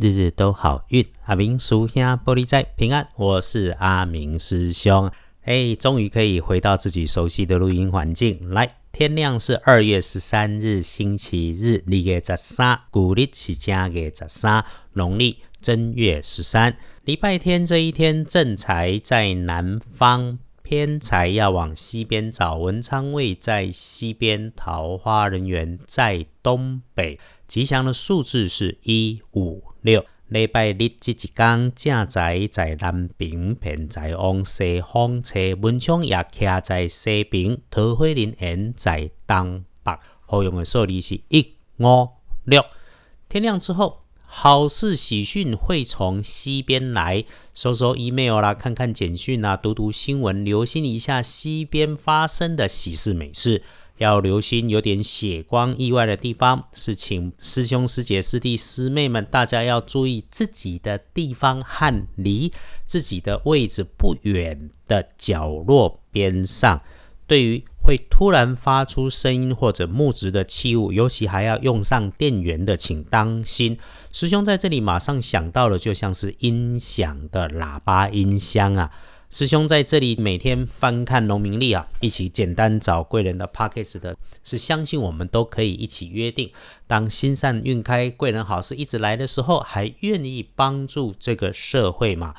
日日都好运。阿明叔兄玻璃仔平安，我是阿明师兄。哎，终于可以回到自己熟悉的录音环境来。天亮是二月十三日星期日，二月十三，古历是正月十三，农历正月十三，礼拜天这一天正财在南方。偏财要往西边找，文昌位在西边，桃花人员在东北。吉祥的数字是一五六。礼拜日这一天，正在在南边，偏在往西方车，文昌也徛在西边，桃花人缘在东北。好用的数字是一五六。天亮之后。好事喜讯会从西边来，收收 email 啦，看看简讯啊，读读新闻，留心一下西边发生的喜事美事。要留心有点血光意外的地方，是请师兄师姐师弟师妹们，大家要注意自己的地方和离自己的位置不远的角落边上。对于会突然发出声音或者木质的器物，尤其还要用上电源的，请当心。师兄在这里马上想到了，就像是音响的喇叭音箱啊。师兄在这里每天翻看农民历啊，一起简单找贵人的 p o c k e t 的，是相信我们都可以一起约定，当心善运开，贵人好事一直来的时候，还愿意帮助这个社会嘛？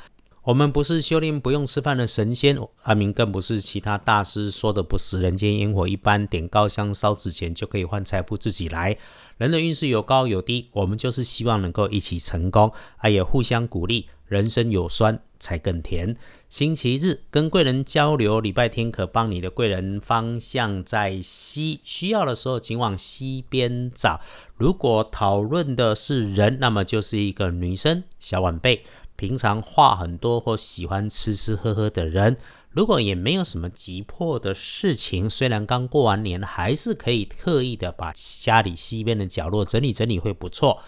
我们不是修炼不用吃饭的神仙，阿明更不是其他大师说的不食人间烟火一般，点高香烧纸钱就可以换财富自己来。人的运势有高有低，我们就是希望能够一起成功，啊也互相鼓励。人生有酸才更甜。星期日跟贵人交流，礼拜天可帮你的贵人方向在西，需要的时候请往西边找。如果讨论的是人，那么就是一个女生小晚辈。平常话很多或喜欢吃吃喝喝的人，如果也没有什么急迫的事情，虽然刚过完年，还是可以特意的把家里西边的角落整理整理会不错。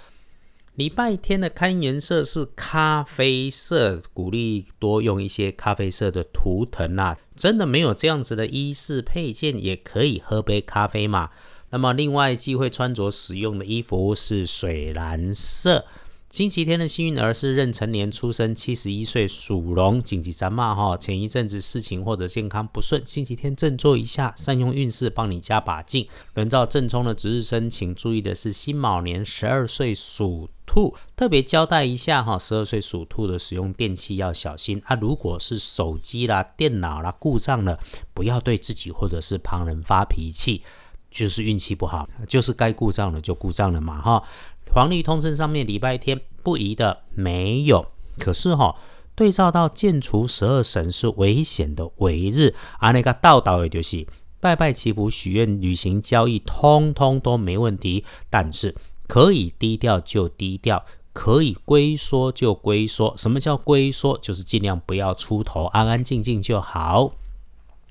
礼拜天的看颜色是咖啡色，鼓励多用一些咖啡色的图腾啊。真的没有这样子的衣饰配件，也可以喝杯咖啡嘛。那么另外忌讳穿着使用的衣服是水蓝色。星期天的幸运儿是壬辰年出生，七十一岁属龙。紧急咱骂哈，前一阵子事情或者健康不顺，星期天振作一下，善用运势帮你加把劲。轮到正冲的值日生，请注意的是辛卯年十二岁属兔，特别交代一下哈，十二岁属兔的使用电器要小心啊。如果是手机啦、电脑啦故障了，不要对自己或者是旁人发脾气，就是运气不好，就是该故障了就故障了嘛哈。黄历通胜上面礼拜天不宜的没有，可是哈对照到建除十二神是危险的为日，而那个道道也就是拜拜祈福许愿旅行交易通通都没问题，但是可以低调就低调，可以龟缩就龟缩。什么叫龟缩？就是尽量不要出头，安安静静就好。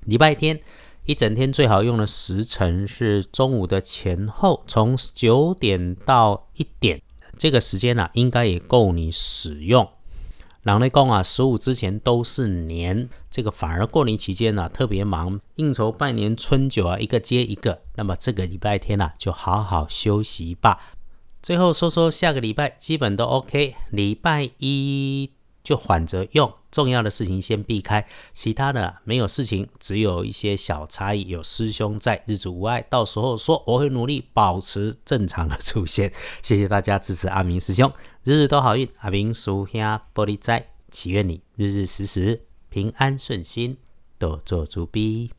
礼拜天。一整天最好用的时辰是中午的前后，从九点到一点，这个时间呢，应该也够你使用。朗内公啊，十五之前都是年，这个反而过年期间呢特别忙，应酬拜年春酒啊，一个接一个。那么这个礼拜天呢，就好好休息吧。最后说说下个礼拜，基本都 OK。礼拜一。就缓着用，重要的事情先避开，其他的没有事情，只有一些小差异。有师兄在，日子无碍，到时候说我会努力保持正常的出现。谢谢大家支持阿明师兄，日日都好运。阿明叔兄玻璃斋，祈愿你日日时时平安顺心，多做主逼。